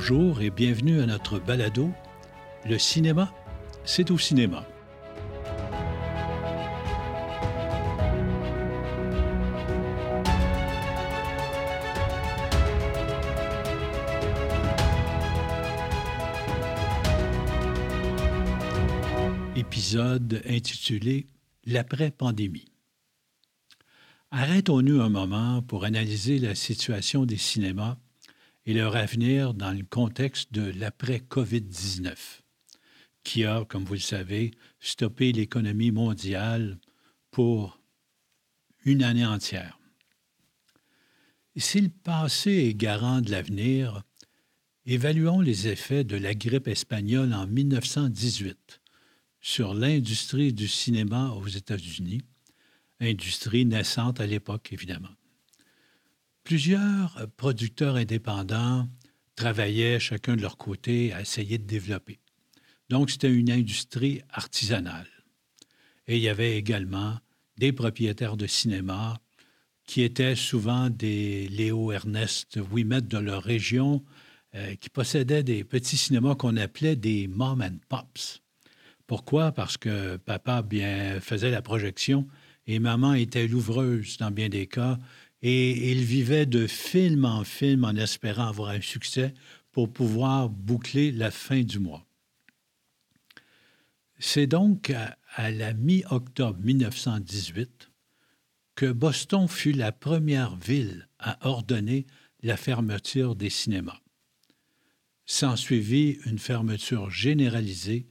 Bonjour et bienvenue à notre balado Le cinéma, c'est au cinéma. Épisode intitulé L'après-pandémie. Arrêtons-nous un moment pour analyser la situation des cinémas et leur avenir dans le contexte de l'après-COVID-19, qui a, comme vous le savez, stoppé l'économie mondiale pour une année entière. si le passé est garant de l'avenir, évaluons les effets de la grippe espagnole en 1918 sur l'industrie du cinéma aux États-Unis, industrie naissante à l'époque, évidemment. Plusieurs producteurs indépendants travaillaient chacun de leur côté à essayer de développer. Donc, c'était une industrie artisanale. Et il y avait également des propriétaires de cinéma qui étaient souvent des Léo Ernest Ouimet de leur région, euh, qui possédaient des petits cinémas qu'on appelait des mom and pops. Pourquoi? Parce que papa bien faisait la projection et maman était l'ouvreuse dans bien des cas et il vivait de film en film en espérant avoir un succès pour pouvoir boucler la fin du mois. C'est donc à, la mi-octobre 1918 que Boston fut la première ville à ordonner la fermeture des cinémas. S'ensuivit une fermeture généralisée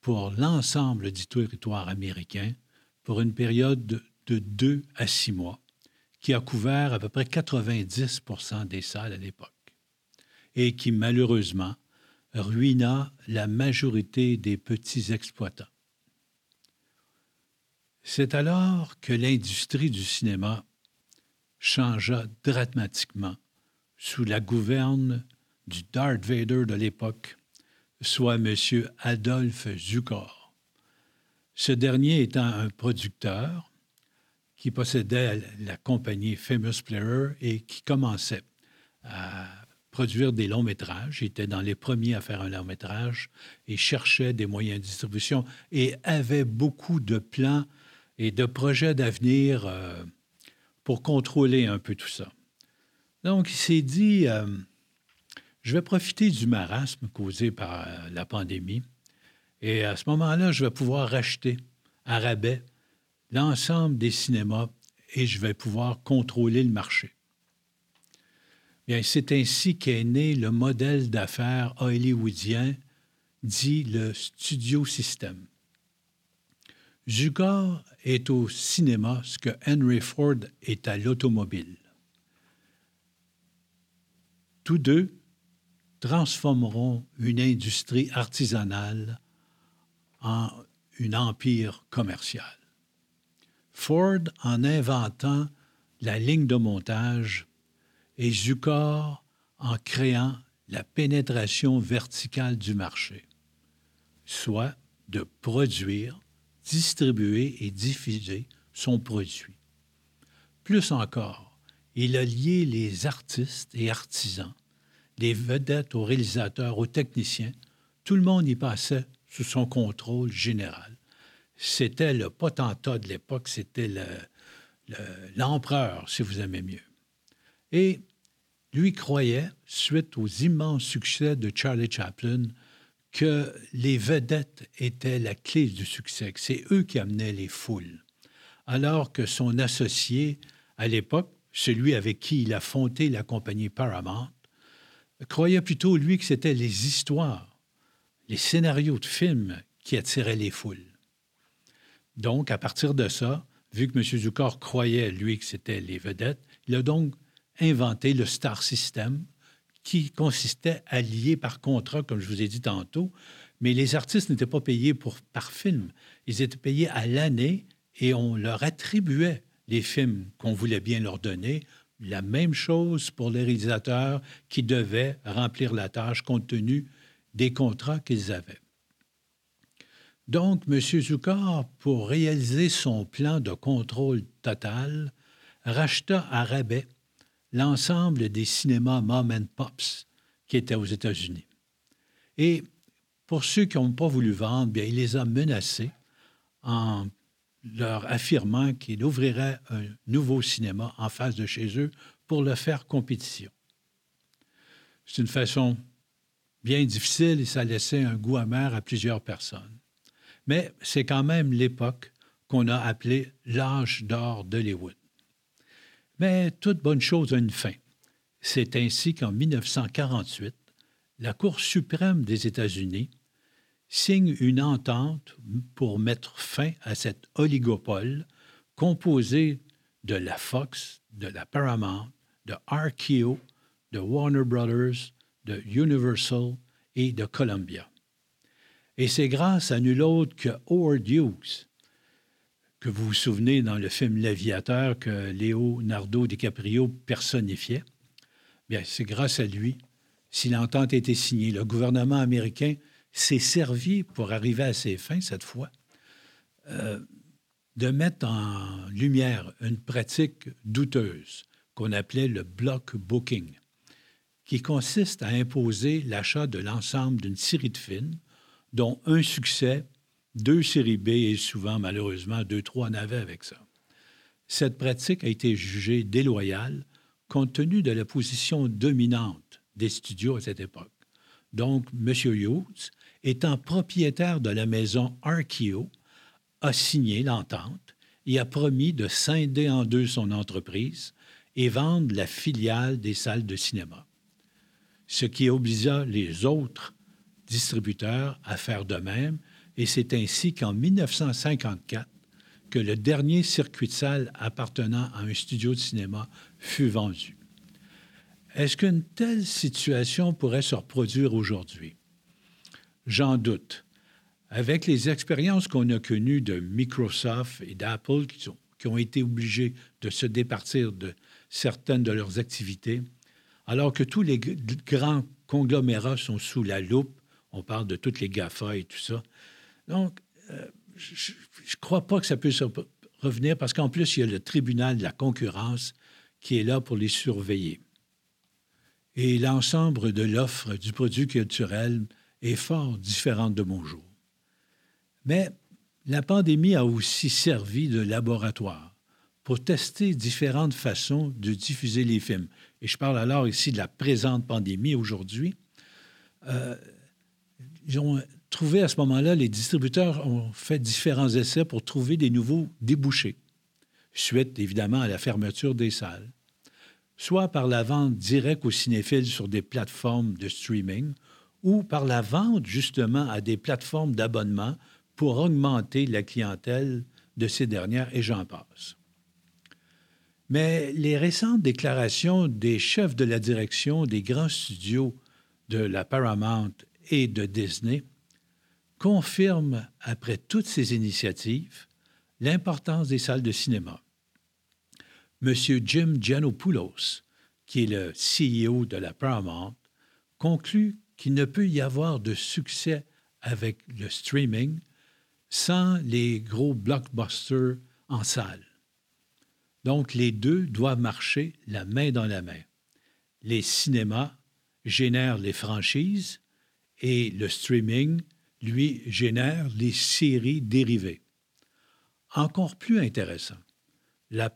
pour l'ensemble du territoire américain pour une période de deux à six mois qui a couvert à peu près 90% des salles à l'époque et qui malheureusement ruina la majorité des petits exploitants. C'est alors que l'industrie du cinéma changea dramatiquement sous la gouverne du Darth Vader de l'époque, soit M. Adolphe Zukor. Ce dernier étant un producteur, qui possédait la compagnie Famous Player et qui commençait à produire des longs métrages. Il était dans les premiers à faire un long métrage et cherchait des moyens de distribution et avait beaucoup de plans et de projets d'avenir euh, pour contrôler un peu tout ça. Donc, il s'est dit, euh, je vais profiter du marasme causé par euh, la pandémie et à ce moment-là, je vais pouvoir racheter à rabais l'ensemble des cinémas et je vais pouvoir contrôler le marché. Bien, c'est ainsi qu'est né le modèle d'affaires hollywoodien dit le studio system. Zugor est au cinéma ce que Henry Ford est à l'automobile. Tous deux transformeront une industrie artisanale en un empire commercial. Ford en inventant la ligne de montage et Zucor en créant la pénétration verticale du marché, soit de produire, distribuer et diffuser son produit. Plus encore, il a lié les artistes et artisans, les vedettes aux réalisateurs, aux techniciens. Tout le monde y passait sous son contrôle général c'était le potentat de l'époque, c'était l'empereur, si vous aimez mieux. Et lui croyait, suite aux immenses succès de Charlie Chaplin, que les vedettes étaient la clé du succès, que c'est eux qui amenaient les foules. Alors que son associé, à l'époque, celui avec qui il a fondé la compagnie Paramount, croyait plutôt, lui, que c'était les histoires, les scénarios de films qui attiraient les foules. Donc, à partir de ça, vu que M. Zucker croyait, lui, que c'était les vedettes, il a donc inventé le Star System, qui consistait à lier par contrat, comme je vous ai dit tantôt, mais les artistes n'étaient pas payés par film. Ils étaient payés à l'année et on leur attribuait les films qu'on voulait bien leur donner. La même chose pour les réalisateurs qui devaient remplir la tâche compte tenu des contrats qu'ils avaient. Donc, M. Zucker, pour réaliser son plan de contrôle total, racheta à rabais l'ensemble des cinémas Mom and Pops qui étaient aux États-Unis. Et pour ceux qui n'ont pas voulu vendre, bien, il les a menacés en leur affirmant qu'il ouvrirait un nouveau cinéma en face de chez eux pour le faire compétition. C'est une façon bien difficile et ça laissait un goût amer à plusieurs personnes. Mais c'est quand même l'époque qu'on a appelée l'âge d'or d'Hollywood. Mais toute bonne chose a une fin. C'est ainsi qu'en 1948, la Cour suprême des États-Unis signe une entente pour mettre fin à cet oligopole composé de la Fox, de la Paramount, de RKO, de Warner Brothers, de Universal et de Columbia. Et c'est grâce à nul autre que Howard Hughes, que vous vous souvenez dans le film L'Aviateur que Leonardo DiCaprio personnifiait, bien, c'est grâce à lui si l'entente été signée. Le gouvernement américain s'est servi, pour arriver à ses fins cette fois, euh, de mettre en lumière une pratique douteuse qu'on appelait le block booking, qui consiste à imposer l'achat de l'ensemble d'une série de films, dont un succès, deux séries B et souvent, malheureusement, deux, trois navets avec ça. Cette pratique a été jugée déloyale compte tenu de la position dominante des studios à cette époque. Donc, M. Hughes, étant propriétaire de la maison Arkeo, a signé l'entente et a promis de scinder en deux son entreprise et vendre la filiale des salles de cinéma, ce qui obligea les autres distributeurs à faire de même, et c'est ainsi qu'en 1954, que le dernier circuit de salle appartenant à un studio de cinéma fut vendu. Est-ce qu'une telle situation pourrait se reproduire aujourd'hui? J'en doute. Avec les expériences qu'on a connues de Microsoft et d'Apple qui, qui, ont été obligés de se départir de certaines de leurs activités, alors que tous les grands conglomérats sont sous la loupe, on parle de toutes les GAFA et tout ça. Donc, euh, je ne crois pas que ça puisse revenir parce qu'en plus, il y a le tribunal de la concurrence qui est là pour les surveiller. Et l'ensemble de l'offre du produit culturel est fort différente de mon jour. Mais la pandémie a aussi servi de laboratoire pour tester différentes façons de diffuser les films. Et je parle alors ici de la présente pandémie aujourd'hui. Euh, ils ont trouvé à ce moment-là, les distributeurs ont fait différents essais pour trouver des nouveaux débouchés, suite évidemment à la fermeture des salles, soit par la vente directe aux cinéphiles sur des plateformes de streaming ou par la vente justement à des plateformes d'abonnement pour augmenter la clientèle de ces dernières, et j'en passe. Mais les récentes déclarations des chefs de la direction des grands studios de la Paramount et de Disney confirme, après toutes ces initiatives, l'importance des salles de cinéma. M. Jim Giannopoulos, qui est le CEO de la Paramount, conclut qu'il ne peut y avoir de succès avec le streaming sans les gros blockbusters en salle. Donc, les deux doivent marcher la main dans la main. Les cinémas génèrent les franchises et le streaming lui, génère les séries dérivées. Encore plus intéressant, la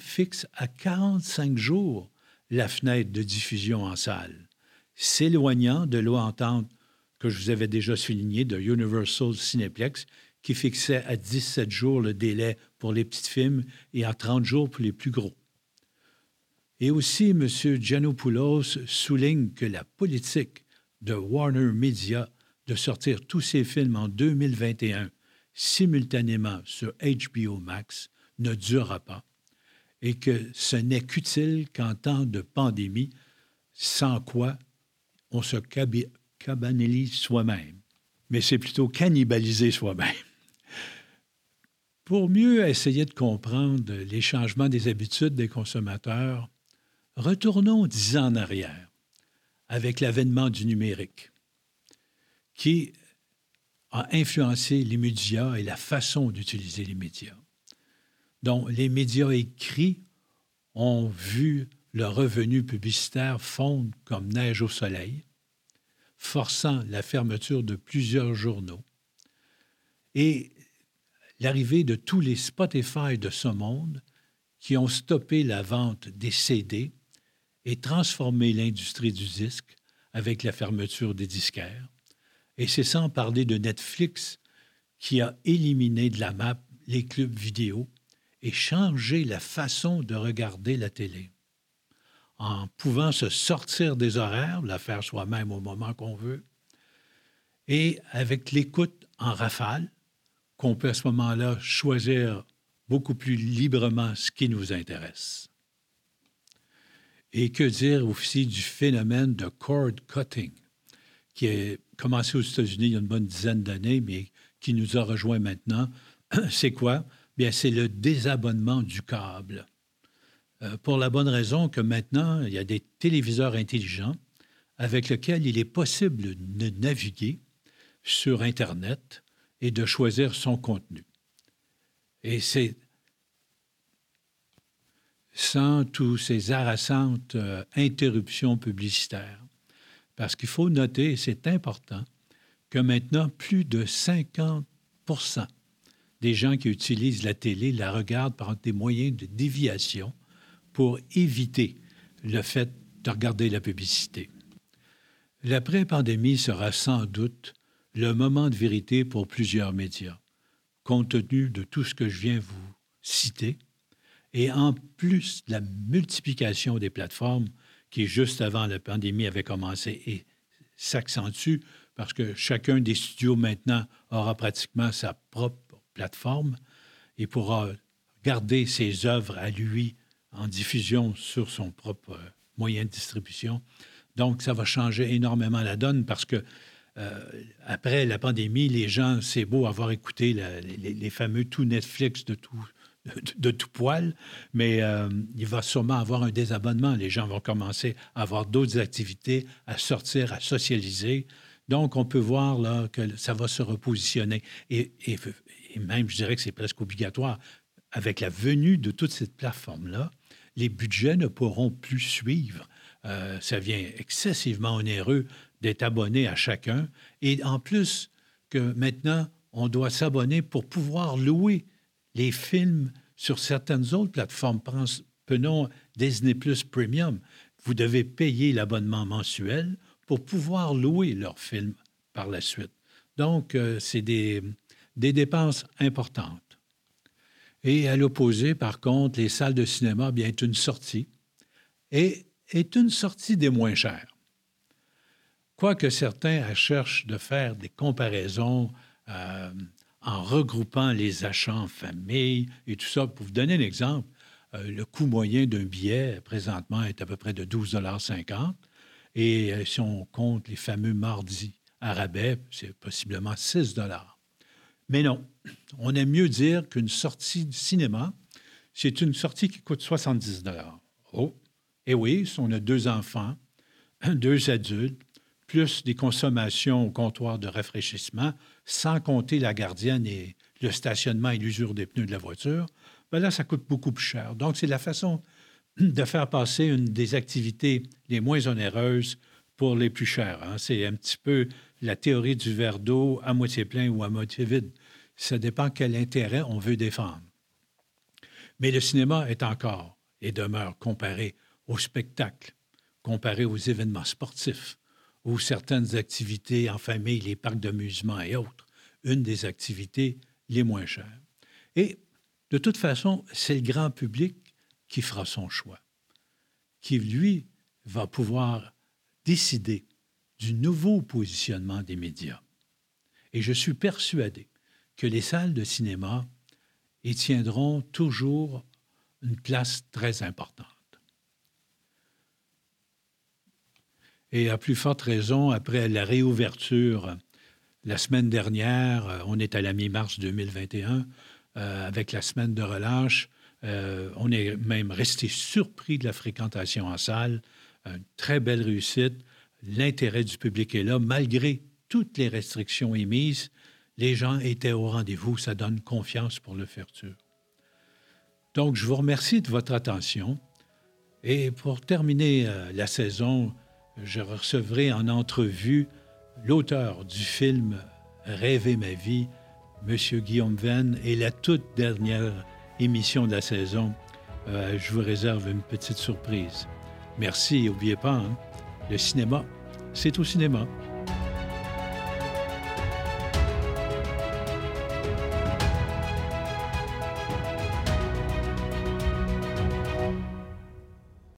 fixe à 45 jours la fenêtre de diffusion en salle, s'éloignant de l'entente que je vous avais déjà souligné de Universal Cineplex, qui fixait à 17 jours le délai pour les petits films et à 30 jours pour les plus gros. Et aussi, M. Giannopoulos souligne que la politique de Warner Media de sortir tous ces films en 2021 simultanément sur HBO Max ne durera pas et que ce n'est qu'utile qu'en temps de pandémie, sans quoi on se cabanalise soi-même. Mais c'est plutôt cannibaliser soi-même. Pour mieux essayer de comprendre les changements des habitudes des consommateurs, retournons dix ans en arrière avec l'avènement du numérique qui a influencé les médias et la façon d'utiliser les médias. Donc, les médias écrits ont vu le revenu publicitaire fonde comme neige au soleil, forçant la fermeture de plusieurs journaux. Et l'arrivée de tous les Spotify de ce monde qui ont stoppé la vente des CD et transformé l'industrie du disque avec la fermeture des disquaires. Et c'est sans parler de Netflix qui a éliminé de la map les clubs vidéo et changé la façon de regarder la télé. En pouvant se sortir des horaires, la faire soi-même au moment qu'on veut, et avec l'écoute en rafale, qu'on peut à ce moment-là choisir beaucoup plus librement ce qui nous intéresse. Et que dire aussi du phénomène de cord cutting, qui a commencé aux États-Unis il y a une bonne dizaine d'années, mais qui nous a rejoint maintenant. C'est quoi? Bien, c'est le désabonnement du câble. Euh, pour la bonne raison que maintenant, il y a des téléviseurs intelligents avec lesquels il est possible de naviguer sur Internet et de choisir son contenu. Et c'est sans tous ces harassantes euh, interruptions publicitaires. Parce qu'il faut noter, et c'est important, que maintenant, plus de 50% des gens qui utilisent la télé la regardent par des moyens de déviation pour éviter le fait de regarder la publicité. L'après-pandémie sera sans doute le moment de vérité pour plusieurs médias, compte tenu de tout ce que je viens vous citer, et en plus la multiplication des plateformes qui, juste avant la pandémie, avait commencé et s'accentue parce que chacun des studios maintenant aura pratiquement sa propre plateforme et pourra garder ses œuvres à lui en diffusion sur son propre moyen de distribution. Donc, ça va changer énormément la donne parce que euh, après la pandémie, les gens, c'est beau avoir écouté les, fameux tout Netflix de tout, de, tout poil, mais euh, il va sûrement avoir un désabonnement. Les gens vont commencer à avoir d'autres activités, à sortir, à socialiser. Donc, on peut voir là que ça va se repositionner. Et, et, même, je dirais que c'est presque obligatoire. Avec la venue de toute cette plateforme-là, les budgets ne pourront plus suivre. Euh, ça vient excessivement onéreux d'être abonné à chacun. Et en plus que maintenant, on doit s'abonner pour pouvoir louer les films sur certaines autres plateformes. Prenons Disney Plus Premium. Vous devez payer l'abonnement mensuel pour pouvoir louer leurs films par la suite. Donc, euh, c'est des, des dépenses importantes. Et à l'opposé, par contre, les salles de cinéma, bien, est une sortie et est une sortie des moins chères. Quoique certains cherchent de faire des comparaisons euh, en regroupant les achats en famille et tout ça. Pour vous donner un exemple, euh, le coût moyen d'un billet présentement est à peu près de 12,50 et euh, si on compte les fameux mardis arabais, c'est possiblement 6 dollars. Mais non, on aime mieux dire qu'une sortie de cinéma, c'est une sortie qui coûte 70 dollars. Oh, et oui, si on a deux enfants, deux adultes, plus des consommations au comptoir de rafraîchissement, sans compter la gardienne et le stationnement et l'usure des pneus de la voiture, ben ça coûte beaucoup plus cher. Donc, c'est la façon de faire passer une des activités les moins onéreuses pour les plus chères. Hein. C'est un petit peu la théorie du verre d'eau à moitié plein ou à moitié vide. Ça dépend quel intérêt on veut défendre. Mais le cinéma est encore et demeure comparé au spectacle, comparé aux événements sportifs ou certaines activités en famille, les parcs d'amusement et autres, une des activités les moins chères. Et de toute façon, c'est le grand public qui fera son choix, qui, lui, va pouvoir décider du nouveau positionnement des médias. Et je suis persuadé que les salles de cinéma y tiendront toujours une place très importante. Et à plus forte raison, après la réouverture la semaine dernière, on est à la mi-mars 2021, euh, avec la semaine de relâche, euh, on est même resté surpris de la fréquentation en salle. Très belle réussite. L'intérêt du public est là, malgré toutes les restrictions émises. Les gens étaient au rendez-vous. Ça donne confiance pour l'ouverture. Donc, je vous remercie de votre attention Et pour terminer euh, la saison, je recevrai en entrevue l'auteur du film Rêver ma vie, M. Guillaume Venn, et la toute dernière émission de la saison. Euh, je vous réserve une petite surprise. Merci, n'oubliez pas, hein, le cinéma, c'est au cinéma.